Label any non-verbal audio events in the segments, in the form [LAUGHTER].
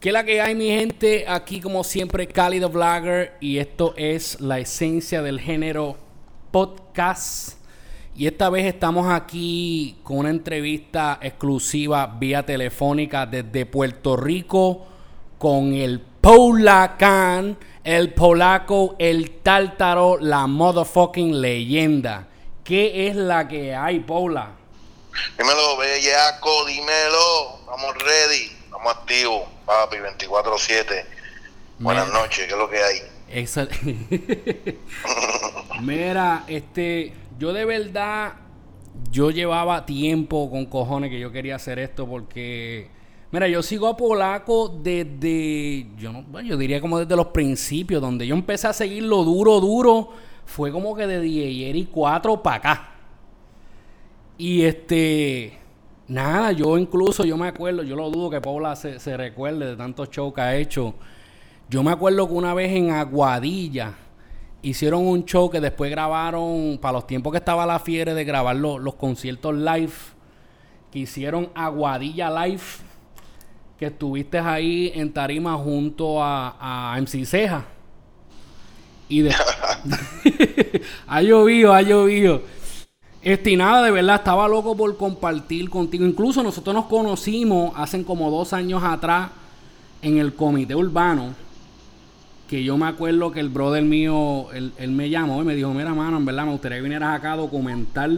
¿Qué la que hay, mi gente? Aquí, como siempre, the Vlogger. Y esto es la esencia del género podcast. Y esta vez estamos aquí con una entrevista exclusiva vía telefónica desde Puerto Rico con el Paula el polaco, el tártaro, la motherfucking leyenda. ¿Qué es la que hay, Paula? Dímelo, bellaco, dímelo. Estamos ready, estamos activos, papi, 24-7. Buenas noches, ¿qué es lo que hay? [LAUGHS] Mira, este, yo de verdad, yo llevaba tiempo con cojones que yo quería hacer esto porque Mira, yo sigo a Polaco desde, yo no, yo diría como desde los principios, donde yo empecé a seguirlo duro, duro, fue como que de y 4 para acá. Y este, nada, yo incluso, yo me acuerdo, yo lo dudo que Paula se, se recuerde de tantos shows que ha hecho. Yo me acuerdo que una vez en Aguadilla hicieron un show que después grabaron, para los tiempos que estaba la fiebre de grabar los, los conciertos live, que hicieron Aguadilla Live que estuviste ahí en tarima junto a, a MC Ceja. Y de... [LAUGHS] [LAUGHS] ha llovido, ha llovido. Este, nada, de verdad, estaba loco por compartir contigo. Incluso nosotros nos conocimos hace como dos años atrás en el comité urbano. Que yo me acuerdo que el brother mío, él, él me llamó y me dijo, mira, mano, en verdad me gustaría que vinieras acá a documentar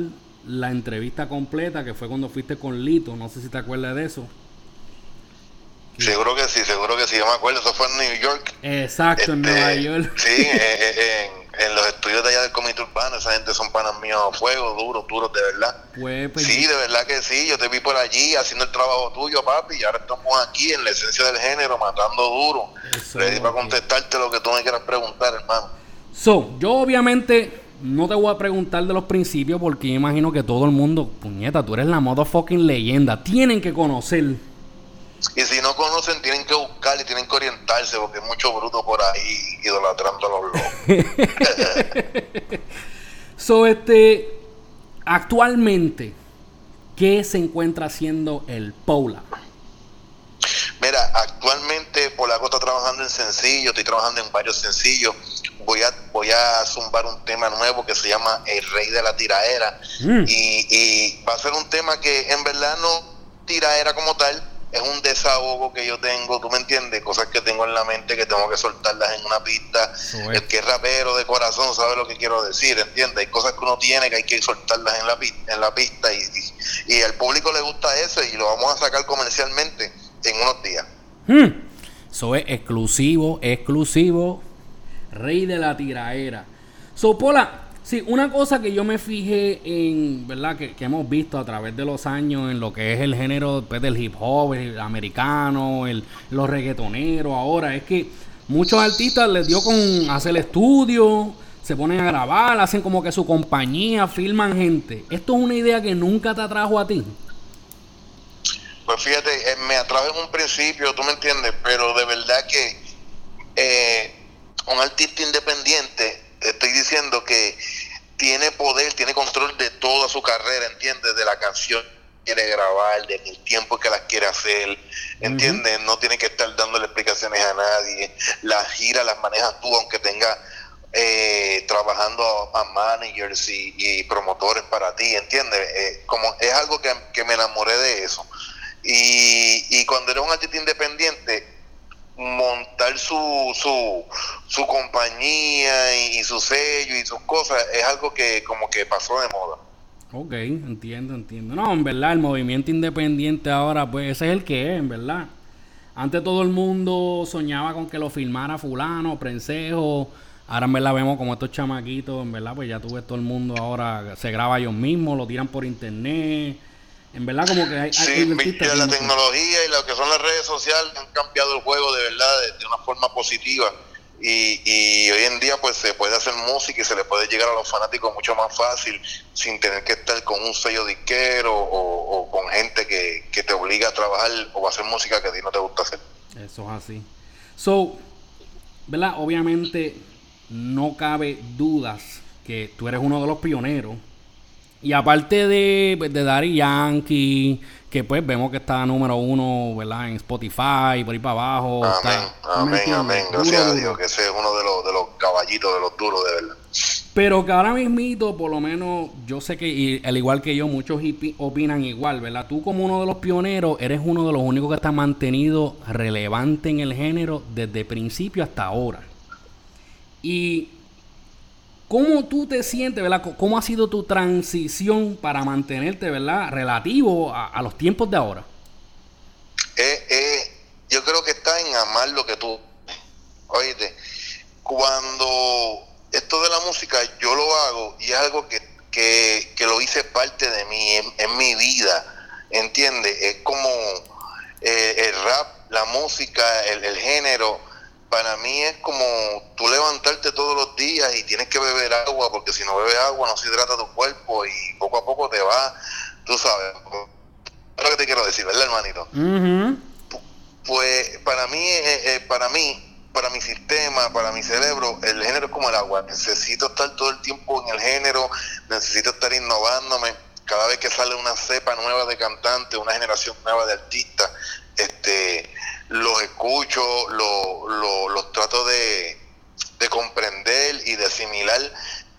la entrevista completa, que fue cuando fuiste con Lito. No sé si te acuerdas de eso. Seguro que sí, seguro que sí, yo me acuerdo, eso fue en New York. Exacto, en Nueva este, York. Sí, eh, en, los estudios de allá del comité urbano, esa gente son panas míos a fuego, duros, duros, de verdad. Pues, pues, sí, de verdad que sí, yo te vi por allí haciendo el trabajo tuyo, papi, y ahora estamos aquí en la esencia del género, matando duro. Ready para contestarte lo que tú me quieras preguntar, hermano. So, yo obviamente no te voy a preguntar de los principios porque yo imagino que todo el mundo, puñeta, tú eres la motherfucking leyenda. Tienen que conocer y si no conocen, tienen que buscar y tienen que orientarse, porque hay mucho bruto por ahí idolatrando a los locos. [LAUGHS] so, este, actualmente, ¿qué se encuentra haciendo el Paula? Mira, actualmente Polaco está trabajando en sencillo, estoy trabajando en varios sencillos. Voy a, voy a zumbar un tema nuevo que se llama El Rey de la Tiraera. Mm. Y, y va a ser un tema que en verdad no tiraera como tal, es un desahogo que yo tengo, tú me entiendes, cosas que tengo en la mente que tengo que soltarlas en una pista. El que es rapero de corazón sabe lo que quiero decir, ¿entiendes? Hay cosas que uno tiene que hay que soltarlas en la, en la pista y, y, al público le gusta eso y lo vamos a sacar comercialmente en unos días. Hmm. Eso es exclusivo, exclusivo, rey de la tiraera. Sopola, Sí, una cosa que yo me fijé en, ¿verdad? Que, hemos visto a través de los años en lo que es el género pues, del hip hop, el americano, el, los reggaetoneros ahora, es que muchos artistas les dio con hacer estudio, se ponen a grabar, hacen como que su compañía, filman gente. ¿Esto es una idea que nunca te atrajo a ti? Pues fíjate, eh, me atrajo en un principio, tú me entiendes, pero de verdad que eh, un artista independiente estoy diciendo que tiene poder, tiene control de toda su carrera, ¿entiendes? De la canción que quiere grabar, del tiempo que las quiere hacer, ¿entiendes? No tiene que estar dándole explicaciones a nadie. Las giras las manejas tú, aunque tenga eh, trabajando a, managers y, promotores para ti, ¿entiendes? Eh, como es algo que, que, me enamoré de eso. Y, y cuando eres un artista independiente, su, su, su compañía y, su sello y sus cosas es algo que como que pasó de moda. Ok, entiendo, entiendo. No, en verdad, el movimiento independiente ahora, pues ese es el que es, en verdad. Antes todo el mundo soñaba con que lo filmara fulano, prensejo. Ahora en verdad vemos como estos chamaquitos, en verdad, pues ya tú ves todo el mundo ahora, se graba ellos mismos, lo tiran por internet en verdad, como que hay. Sí, la tecnología y lo que son las redes sociales han cambiado el juego de verdad de, una forma positiva. Y, y, hoy en día, pues se puede hacer música y se le puede llegar a los fanáticos mucho más fácil sin tener que estar con un sello disquero o, o con gente que, que, te obliga a trabajar o a hacer música que a ti no te gusta hacer. Eso es así. So, ¿verdad? Obviamente, no cabe dudas que tú eres uno de los pioneros Y aparte de, pues, de Daddy Yankee, que pues vemos que está número uno, ¿verdad? En Spotify, por ahí para abajo. Amén, amén, amén. Gracias a Dios, que ese es uno de los, de los caballitos, de los duros, de verdad. Pero que ahora mismito, por lo menos, yo sé que, y, al igual que yo, muchos opinan igual, ¿verdad? Tú como uno de los pioneros, eres uno de los únicos que está mantenido relevante en el género desde principio hasta ahora. Y ¿Cómo tú te sientes, verdad? ¿Cómo ha sido tu transición para mantenerte, verdad, relativo a, los tiempos de ahora? Eh, eh, yo creo que está en amar lo que tú. Oíste, cuando esto de la música yo lo hago y es algo que, que, lo hice parte de mí, en, mi vida, ¿entiendes? Es como eh, el rap, la música, el género para mí es como tú levantarte todos los días y tienes que beber agua, porque si no bebes agua no se hidrata tu cuerpo y poco a poco te va, tú sabes. Es lo que te quiero decir, ¿verdad, hermanito? Pues para mí, eh, eh, para mí, para mi sistema, para mi cerebro, el género es como el agua. Necesito estar todo el tiempo en el género, necesito estar innovándome. Cada vez que sale una cepa nueva de cantantes, una generación nueva de artistas, este los escucho, los trato de, comprender y de asimilar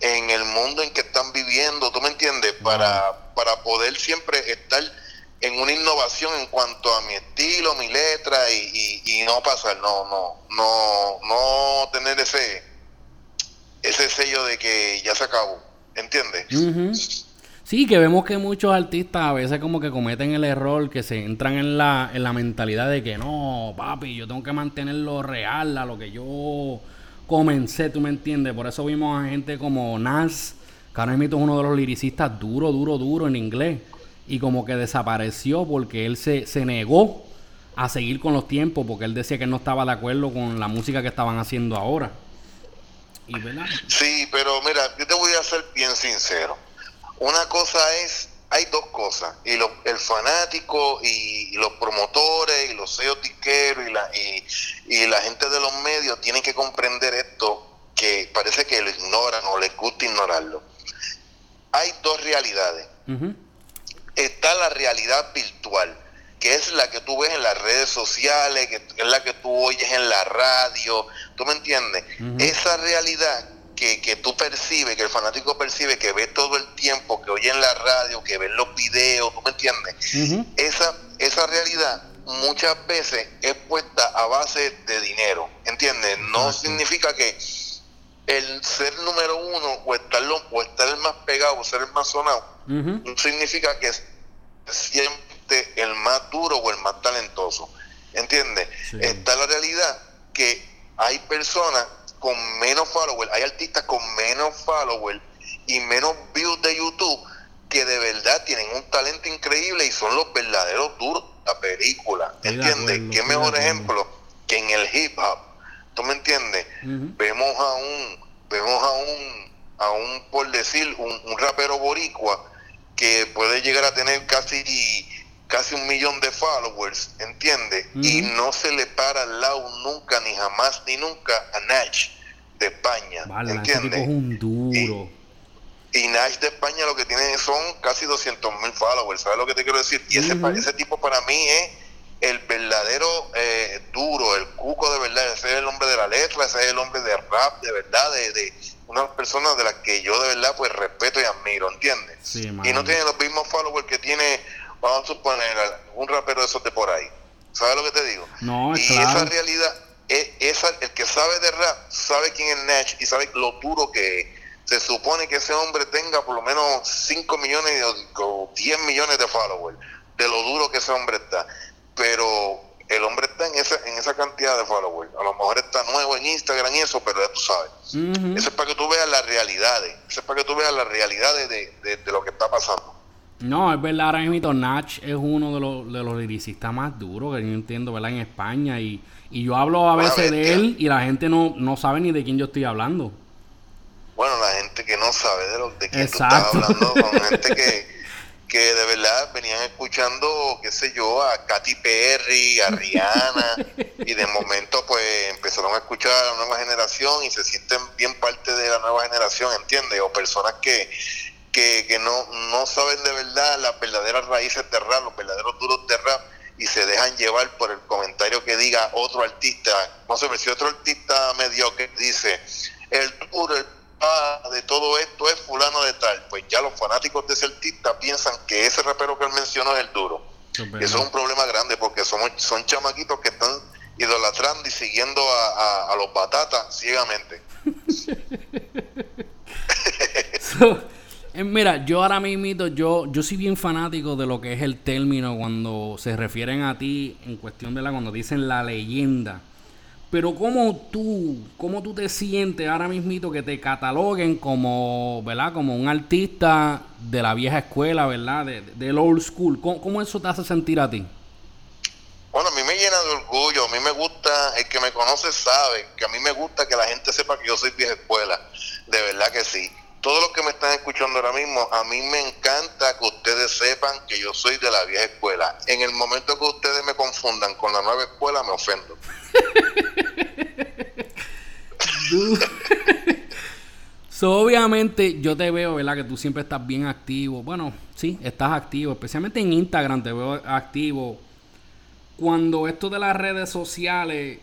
en el mundo en que están viviendo, ¿tú me entiendes? Para, para poder siempre estar en una innovación en cuanto a mi estilo, mi letra y, y, no pasar, no, no, no, no tener ese, ese sello de que ya se acabó, ¿entiendes? Sí, que vemos que muchos artistas a veces como que cometen el error, que se entran en la, en la mentalidad de que no, papi, yo tengo que mantenerlo real a lo que yo comencé, tú me entiendes. Por eso vimos a gente como Nas, que es uno de los liricistas duro, duro, duro en inglés. Y como que desapareció porque él se, se negó a seguir con los tiempos, porque él decía que no estaba de acuerdo con la música que estaban haciendo ahora. Y. Sí, pero mira, yo te voy a ser bien sincero una cosa es, hay dos cosas, y el fanático y, los promotores y los sellos disqueros y la, y, la gente de los medios tienen que comprender esto, que parece que lo ignoran o les gusta ignorarlo. Hay dos realidades. Está la realidad virtual, que es la que tú ves en las redes sociales, que es la que tú oyes en la radio, ¿tú me entiendes? Esa realidad que, que tú percibes, que el fanático percibe, que ve todo el tiempo, que oye en la radio, que ve los videos, ¿tú me entiendes? esa, esa realidad muchas veces es puesta a base de dinero, ¿entiendes? No significa que el ser número uno o estar, o estar el más pegado o ser el más sonado, no significa que siempre el más duro o el más talentoso, ¿entiendes? Está la realidad que hay personas con menos followers, hay artistas con menos followers y menos views de YouTube que de verdad tienen un talento increíble y son los verdaderos duros de la película. ¿Entiendes? ¿Qué mejor ejemplo que en el hip hop? ¿Tú me entiendes? Vemos a un, vemos a un, a un, por decir, un, rapero boricua que puede llegar a tener casi casi un millón de followers, ¿entiendes? Y no se le para al lado nunca, ni jamás, ni nunca a Nash de España, ¿entiendes? Es un duro. Y, Nash de España lo que tiene son casi 200 mil followers, ¿sabes lo que te quiero decir? Y ese, ese tipo para mí es el verdadero eh, duro, el cuco de verdad, ese es el hombre de la letra, ese es el hombre de rap, de verdad, de, de una persona de las que yo de verdad pues respeto y admiro, ¿entiendes? y no tiene los mismos followers que tiene vamos a suponer, un rapero de esos de por ahí. ¿Sabes lo que te digo? No, y esa realidad, es, esa, el que sabe de rap sabe quién es Nash y sabe lo duro que es. Se supone que ese hombre tenga por lo menos 5 millones o 10 millones de followers, de lo duro que ese hombre está. Pero el hombre está en esa, en esa cantidad de followers. A lo mejor está nuevo en Instagram y eso, pero ya tú sabes. Eso es para que tú veas las realidades. Eso es para que tú veas las realidades de lo que está pasando. No, es verdad, ahora mismo Nach es uno de los, de los liricistas más duros que yo entiendo, ¿verdad? En España. Y, y yo hablo a veces de él y la gente no, no sabe ni de quién yo estoy hablando. Bueno, la gente que no sabe de, lo, de quién tú estás hablando, con [LAUGHS] gente que, que de verdad venían escuchando, qué sé yo, a Katy Perry, a Rihanna, y de momento pues empezaron a escuchar a la nueva generación y se sienten bien parte de la nueva generación, ¿entiendes? O personas que que, que no, no saben de verdad las verdaderas raíces de rap, los verdaderos duros de rap, y se dejan llevar por el comentario que diga otro artista. No sé, si otro artista mediocre dice, el duro, el de todo esto es fulano de tal, pues ya los fanáticos de ese artista piensan que ese rapero que él mencionó es el duro. Eso es un problema grande porque somos, son chamaquitos que están idolatrando y siguiendo a, a, los batatas ciegamente. [LAUGHS] [LAUGHS] Eh, mira, yo ahora mismo, yo, yo soy bien fanático de lo que es el término cuando se refieren a ti en cuestión de la, cuando dicen la leyenda. Pero ¿cómo tú, cómo tú te sientes ahora mismo que te cataloguen como, ¿verdad? Como un artista de la vieja escuela, ¿verdad? De, del old school. ¿Cómo, eso te hace sentir a ti? Bueno, a mí me llena de orgullo, a mí me gusta, el que me conoce sabe que a mí me gusta que la gente sepa que yo soy vieja escuela, de verdad que sí todos los que me están escuchando ahora mismo, a mí me encanta que ustedes sepan que yo soy de la vieja escuela. En el momento que ustedes me confundan con la nueva escuela, me ofendo. [LAUGHS] obviamente yo te veo, ¿verdad? Que tú siempre estás bien activo. Bueno, sí, estás activo. Especialmente en Instagram te veo activo. Cuando esto de las redes sociales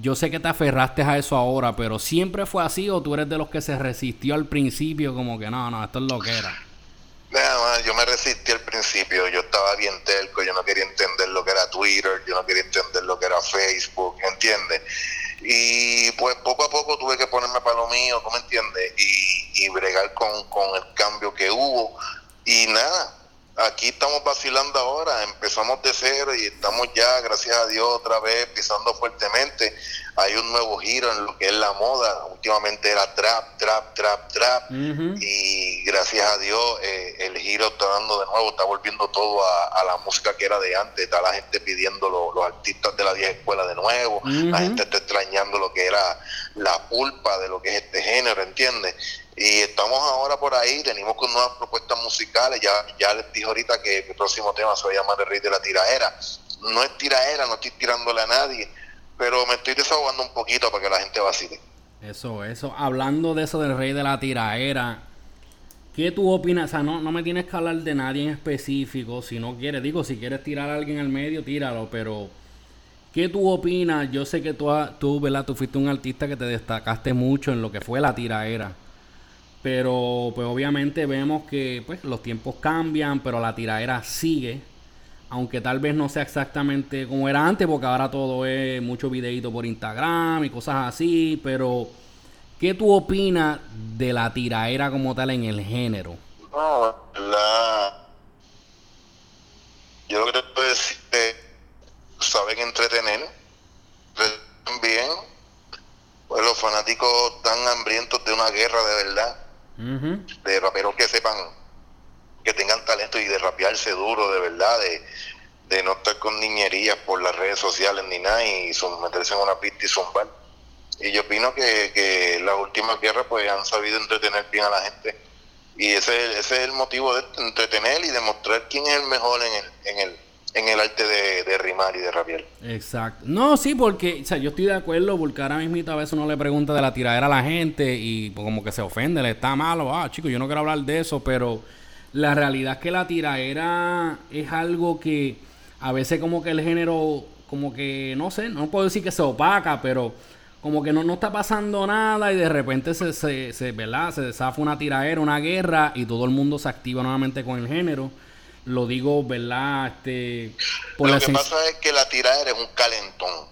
yo sé que te aferraste a eso ahora, pero ¿siempre fue así o tú eres de los que se resistió al principio como que no, no, esto es lo que era? yo me resistí al principio, yo estaba bien telco, yo no quería entender lo que era Twitter, yo no quería entender lo que era Facebook, ¿entiendes? Y pues poco a poco tuve que ponerme para lo mío, ¿tú me entiendes? Y, y bregar con, con el cambio que hubo. Y nada, aquí estamos vacilando ahora, empezamos de cero y estamos ya, gracias a Dios, otra vez pisando fuertemente. Hay un nuevo giro en lo que es la moda. Últimamente era trap, trap, trap, trap. Y gracias a Dios eh, el giro está dando de nuevo, está volviendo todo a, la música que era de antes. Está la gente pidiendo los artistas de la vieja escuela de nuevo. La gente está extrañando lo que era la pulpa de lo que es este género, ¿entiendes? Y estamos ahora por ahí, venimos con nuevas propuestas musicales. Ya, ya les dije ahorita que mi próximo tema se va a llamar El Rey de la Tiraera. No es tiraera, no estoy tirándole a nadie, pero me estoy desahogando un poquito para que la gente vacile. Eso, eso. Hablando de eso del Rey de la Tiraera, ¿qué tú opinas? O sea, no, no me tienes que hablar de nadie en específico, si no quieres. Digo, si quieres tirar a alguien al medio, tíralo, pero... ¿Qué tú opinas? Yo sé que tú, tú, ¿verdad? Tú fuiste un artista que te destacaste mucho en lo que fue la tiraera. Pero pues obviamente vemos que pues, los tiempos cambian, pero la tiradera sigue. Aunque tal vez no sea exactamente como era antes, porque ahora todo es mucho videito por Instagram y cosas así. Pero, ¿qué tú opinas de la tiraera como tal en el género? No, la... Yo lo que te puedo decir es saben entretener, bien. Pues los fanáticos están hambrientos de una guerra de verdad de raperos que sepan, que tengan talento y de rapearse duro, de verdad, de, no estar con niñerías por las redes sociales ni nada y son, meterse en una pista y zumbar. Y yo opino que, que las últimas guerras pues han sabido entretener bien a la gente. Y ese, ese es el motivo de entretener y demostrar quién es el mejor en el, en el, en el arte de, rimar y de rapear. Exacto. No, sí, porque, o sea, yo estoy de acuerdo, porque ahora mismo a veces uno le pregunta de la tiradera a la gente y pues, como que se ofende, le está malo, ah, chicos, yo no quiero hablar de eso, pero la realidad es que la tiradera es algo que a veces como que el género, como que, no sé, no puedo decir que se opaca, pero como que no, no está pasando nada y de repente se, se, se, ¿verdad? se desafa una tiradera, una guerra y todo el mundo se activa nuevamente con el género lo digo, ¿verdad? Este, por lo que pasa es que la tiradera es un calentón.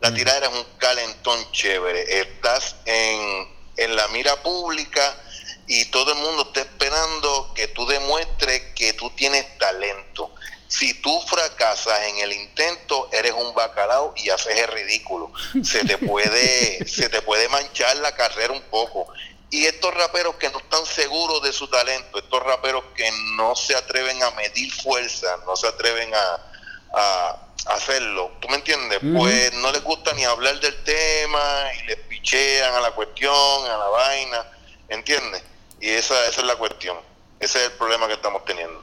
La mm. tiradera es un calentón chévere. Estás en, en la mira pública y todo el mundo está esperando que tú demuestres que tú tienes talento. Si tú fracasas en el intento, eres un bacalao y haces el ridículo. Se te puede, [LAUGHS] se te puede manchar la carrera un poco. Y estos raperos que no están seguros de su talento, estos raperos que no se atreven a medir fuerza, no se atreven a, hacerlo, ¿tú me entiendes? Pues no les gusta ni hablar del tema y les pichean a la cuestión, a la vaina, ¿entiendes? Y esa, esa es la cuestión, ese es el problema que estamos teniendo.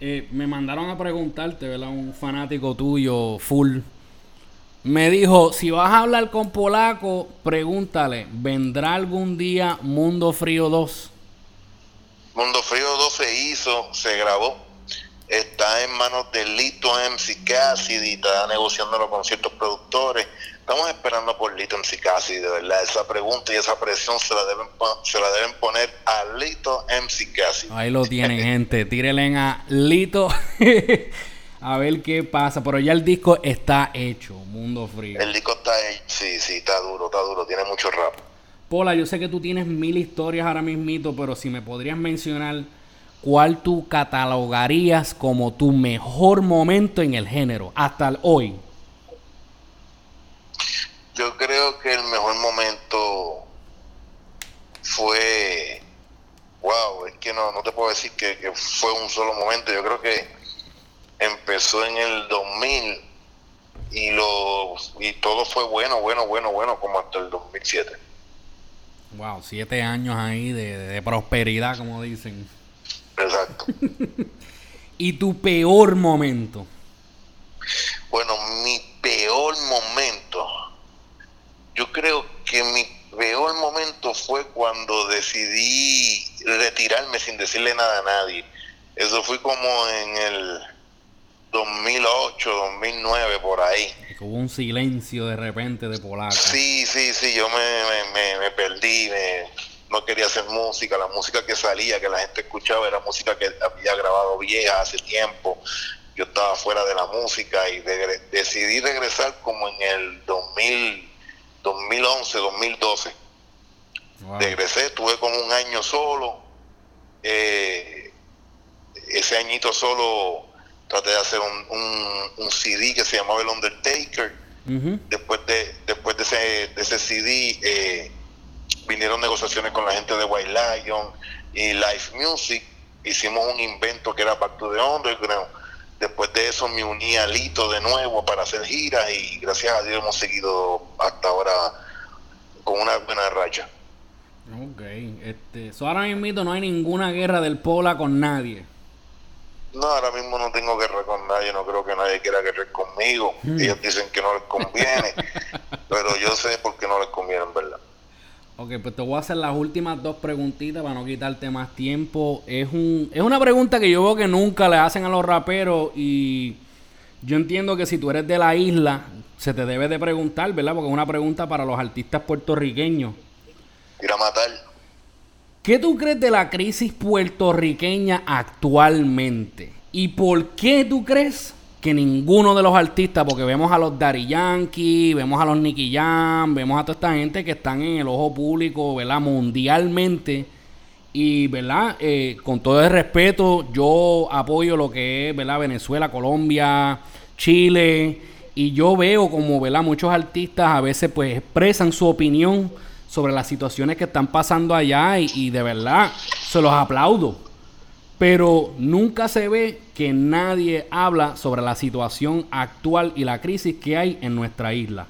Eh, me mandaron a preguntarte, ¿verdad? Un fanático tuyo, full, me dijo, si vas a hablar con polaco, pregúntale, ¿vendrá algún día Mundo Frío 2? Mundo Frío 2 se hizo, se grabó, está en manos de Lito MC Cassidy, está negociándolo con ciertos productores. Estamos esperando por Lito MC Cassidy, de verdad. Esa pregunta y esa presión se la deben, se la deben poner a Lito MC Cassidy. Ahí lo tienen, [LAUGHS] gente. Tírenle a Lito. [LAUGHS] a ver qué pasa. Pero ya el disco está hecho, Mundo Frío. El disco está hecho, sí, sí, está duro, está duro, tiene mucho rap. Pola, yo sé que tú tienes mil historias ahora mismito, pero si me podrías mencionar cuál tú catalogarías como tu mejor momento en el género hasta hoy. Yo creo que el mejor momento fue, wow, es que no, no te puedo decir que, que fue un solo momento, yo creo que empezó en el 2000 y, lo, y todo fue bueno, bueno, bueno, bueno, como hasta el 2007. Wow, siete años ahí de, prosperidad, como dicen. Exacto. [LAUGHS] ¿Y tu peor momento? Bueno, mi peor momento, yo creo que mi peor momento fue cuando decidí retirarme sin decirle nada a nadie. Eso fue como en el 2008, 2009, por ahí. Hubo un silencio de repente de polaca. Sí, sí, sí, yo me, me, perdí, no quería hacer música, la música que salía, que la gente escuchaba, era música que había grabado vieja hace tiempo. Yo estaba fuera de la música y decidí regresar como en el 2000, 2011, 2012. Regresé, estuve como un año solo. Eh, ese añito solo traté de hacer un, un, CD que se llamaba El Undertaker. Después de después de ese, de ese CD eh, vinieron negociaciones con la gente de White Lion y Live Music. Hicimos un invento que era Back to the Underground. Después de eso me uní a Lito de nuevo para hacer giras y gracias a Dios hemos seguido hasta ahora con una buena racha. Ok, este, ahora mismo no hay ninguna guerra del Pola con nadie. No, ahora mismo no tengo guerra con nadie, no creo que nadie quiera guerra conmigo. Mm. Ellos dicen que no les conviene, [LAUGHS] pero yo sé por qué no les conviene, en verdad. Ok, pues te voy a hacer las últimas dos preguntitas para no quitarte más tiempo. Es, un, es una pregunta que yo veo que nunca le hacen a los raperos y yo entiendo que si tú eres de la isla, se te debe de preguntar, ¿verdad? Porque es una pregunta para los artistas puertorriqueños. Ir a matar. ¿Qué tú crees de la crisis puertorriqueña actualmente? ¿Y por qué tú crees que ninguno de los artistas, porque vemos a los Daddy Yankee, vemos a los Nicky Jam, vemos a toda esta gente que están en el ojo público, ¿verdad? Mundialmente. Y, ¿verdad? Eh, con todo el respeto, yo apoyo lo que es, ¿verdad? Venezuela, Colombia, Chile. Y yo veo como, ¿verdad? Muchos artistas a veces pues expresan su opinión sobre las situaciones que están pasando allá y, de verdad se los aplaudo. Pero nunca se ve que nadie habla sobre la situación actual y la crisis que hay en nuestra isla.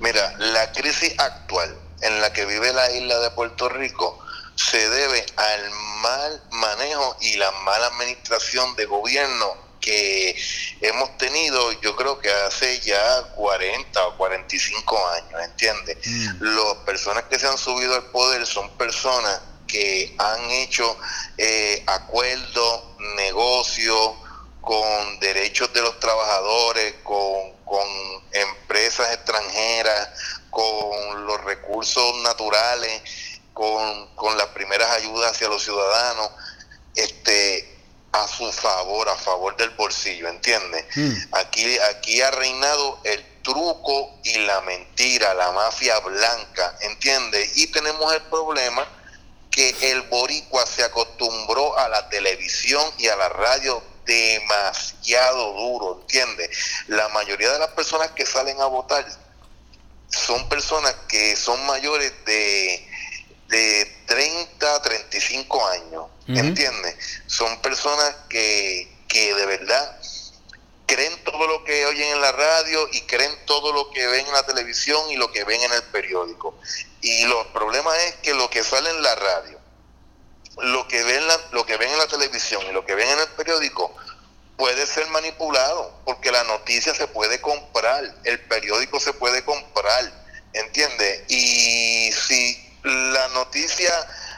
Mira, la crisis actual en la que vive la isla de Puerto Rico se debe al mal manejo y la mala administración de gobierno que hemos tenido, yo creo que hace ya 40 o 45 años, ¿entiendes? Mm. Las personas que se han subido al poder son personas que han hecho eh, acuerdos, negocios con derechos de los trabajadores, con, con empresas extranjeras, con los recursos naturales, con, con las primeras ayudas hacia los ciudadanos. Este, a su favor, a favor del bolsillo, ¿entiendes? Hmm. Aquí, aquí ha reinado el truco y la mentira, la mafia blanca, ¿entiendes? Y tenemos el problema que el boricua se acostumbró a la televisión y a la radio demasiado duro, ¿entiendes? La mayoría de las personas que salen a votar son personas que son mayores de, de 30 a 35 años ¿entiendes? Son personas que, que de verdad creen todo lo que oyen en la radio y creen todo lo que ven en la televisión y lo que ven en el periódico. Y los problemas es que lo que sale en la radio, lo que ven, la, lo que ven en la televisión y lo que ven en el periódico puede ser manipulado porque la noticia se puede comprar, el periódico se puede comprar, ¿entiendes? Y si la noticia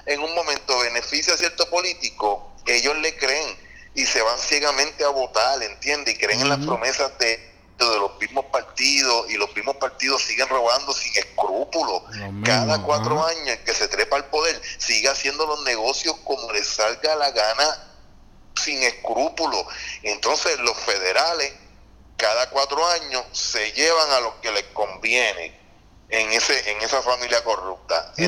en un momento beneficia a cierto político, ellos le creen y se van ciegamente a votar, ¿entiende? Y creen en las promesas de, de los mismos partidos y los mismos partidos siguen robando sin escrúpulos. Cada cuatro años que se trepa al poder sigue haciendo los negocios como le salga la gana sin escrúpulos. Entonces los federales cada cuatro años se llevan a lo que les conviene en ese en esa familia corrupta, mm.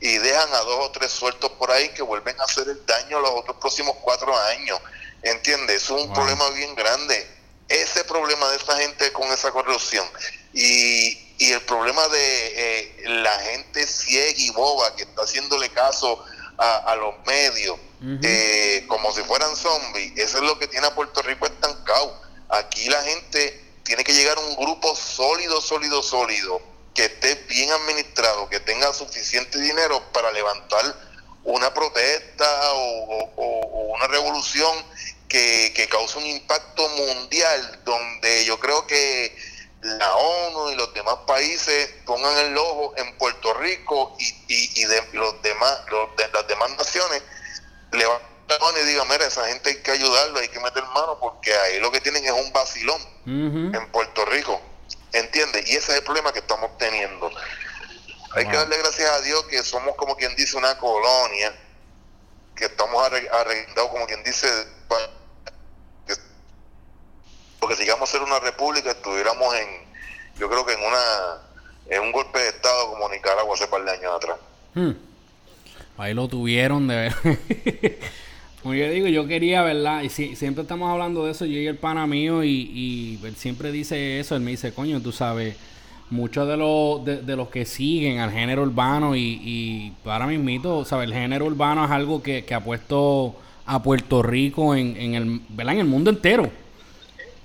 Y dejan a dos o tres sueltos por ahí que vuelven a hacer el daño los otros próximos cuatro años, ¿entiendes? Es un problema bien grande. Ese problema de esta gente con esa corrupción y, y el problema de eh, la gente ciega y boba que está haciéndole caso a, los medios eh, como si fueran zombies, eso es lo que tiene a Puerto Rico estancado. Aquí la gente tiene que llegar a un grupo sólido, sólido, sólido, que esté bien administrado, que tenga suficiente dinero para levantar una protesta o, una revolución que, que cause un impacto mundial, donde yo creo que la ONU y los demás países pongan el ojo en Puerto Rico y, y, de, los demás, de las demás naciones levanten y digan, mira, esa gente hay que ayudarlo, hay que meter mano, porque ahí lo que tienen es un vacilón en Puerto Rico, ¿entiendes? Y ese es el problema que estamos teniendo. Hay que darle gracias a Dios que somos como quien dice una colonia, que estamos arreglados como quien dice porque sigamos a ser una república, estuviéramos en, yo creo que en una en un golpe de Estado como Nicaragua hace par de años atrás. Hmm. Ahí lo tuvieron de ver. [LAUGHS] como yo digo, yo quería, ¿verdad? Y si, siempre estamos hablando de eso, yo y el pana mío, y, él siempre dice eso, él me dice, coño, tú sabes, muchos de los, de, los que siguen al género urbano y, y para mismito, ¿sabes? El género urbano es algo que, ha puesto a Puerto Rico en, el, ¿verdad? en el mundo entero.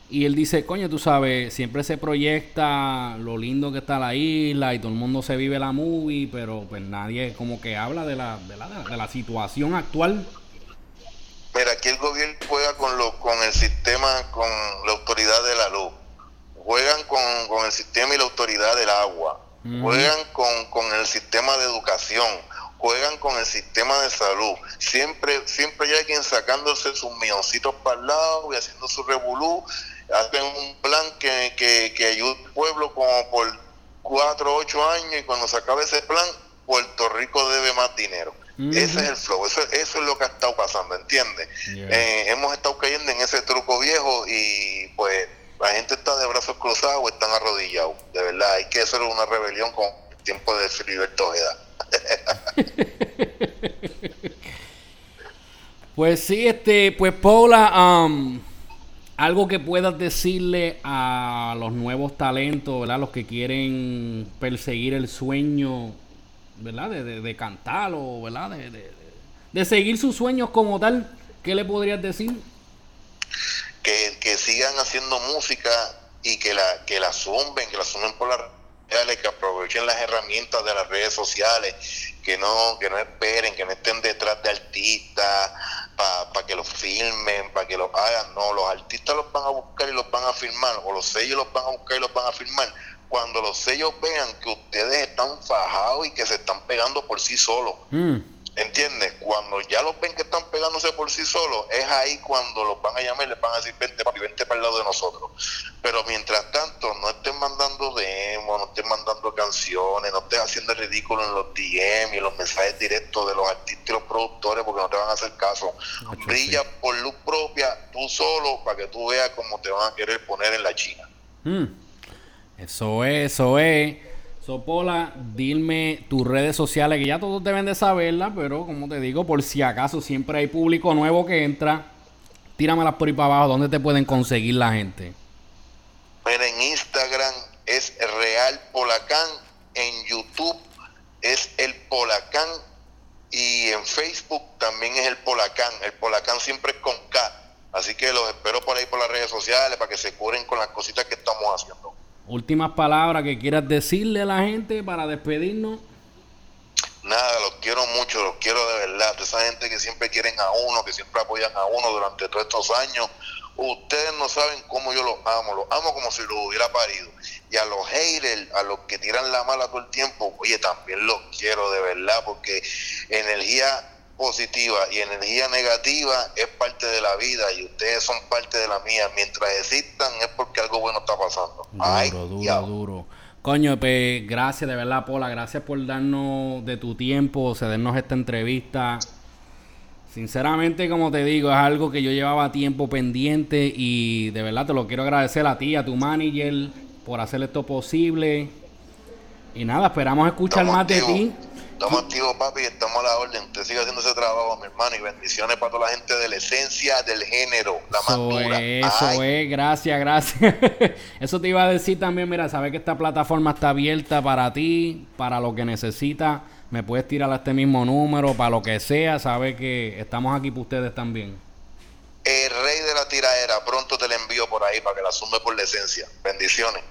Y él dice, coño, tú sabes, siempre se proyecta lo lindo que está la isla y todo el mundo se vive la movie, pero pues nadie como que habla de la, de la, de la situación actual. Mira, aquí el gobierno juega con, lo, con el sistema, con la autoridad de la luz, juegan con, el sistema y la autoridad del agua, juegan con, con el sistema de educación, juegan con el sistema de salud. Siempre, siempre hay quien sacándose sus milloncitos para el lado y haciendo su revolú. Hacen un plan que, que, que ayude al pueblo como por cuatro o ocho años y cuando se acabe ese plan, Puerto Rico debe más dinero. Ese es el flow, eso, eso, es lo que ha estado pasando, ¿entiendes? Eh, hemos estado cayendo en ese truco viejo y pues la gente está de brazos cruzados o están arrodillados. De verdad, hay que hacer una rebelión con el tiempo de Filiberto Ojeda. [LAUGHS] pues sí, este, pues Paula, um, algo que puedas decirle a los nuevos talentos, ¿verdad? Los que quieren perseguir el sueño, ¿verdad? De, de, cantar o, ¿verdad? De, seguir sus sueños como tal, ¿qué le podrías decir? Que, que sigan haciendo música y que la, que la zumben, que la zumben por las redes que aprovechen las herramientas de las redes sociales, que no, que no esperen, que no estén detrás de artistas, para que los filmen, para que los hagan. No, los artistas los van a buscar y los van a firmar, o los sellos los van a buscar y los van a firmar. Cuando los sellos vean que ustedes están fajados y que se están pegando por sí solos. Mm. ¿Entiendes? Cuando ya los ven que están pegándose por sí solos, es ahí cuando los van a llamar y les van a decir, vente papi, vente para el lado de nosotros. Pero mientras tanto, no estén mandando demos, no estén mandando canciones, no estén haciendo el ridículo en los DM y los mensajes directos de los artistas y los productores porque no te van a hacer caso. Brilla por luz propia, tú solo, para que tú veas cómo te van a querer poner en la China. Mm. Eso es, eso es. Sopola, dime tus redes sociales, que ya todos deben de saberla, pero como te digo, por si acaso siempre hay público nuevo que entra, tíramelas por ahí para abajo, ¿dónde te pueden conseguir la gente? Mira, en Instagram es Real Polacán, en YouTube es El Polacán y en Facebook también es El Polacán. El Polacán siempre es con K. Así que los espero por ahí por las redes sociales para que se curen con las cositas que estamos haciendo. Últimas palabras que quieras decirle a la gente para despedirnos. Nada, los quiero mucho, los quiero de verdad. Esa gente que siempre quieren a uno, que siempre apoyan a uno durante todos estos años. Ustedes no saben cómo yo los amo, los amo como si los hubiera parido. y a los haters, a los que tiran la mala todo el tiempo, oye, también los quiero de verdad, porque energía positiva y energía negativa es parte de la vida y ustedes son parte de la mía. Mientras existan es porque algo bueno está pasando. Duro, duro, duro. Coño, pues gracias de verdad, Pola. Gracias por darnos de tu tiempo, cedernos esta entrevista. Sinceramente, como te digo, es algo que yo llevaba tiempo pendiente y de verdad te lo quiero agradecer a ti, a tu manager, por hacer esto posible. Y nada, esperamos escuchar más de ti. Estamos activos, papi, estamos a la orden. Usted sigue haciendo ese trabajo, mi hermano, y bendiciones para toda la gente de la esencia del género, la eso Eso es, gracias, gracias. [LAUGHS] eso te iba a decir también, mira, sabes que esta plataforma está abierta para ti, para lo que necesitas. Me puedes tirar a este mismo número, para lo que sea, sabes que estamos aquí para ustedes también. El rey de la tiraera, pronto te la envío por ahí para que la sume por la esencia. Bendiciones.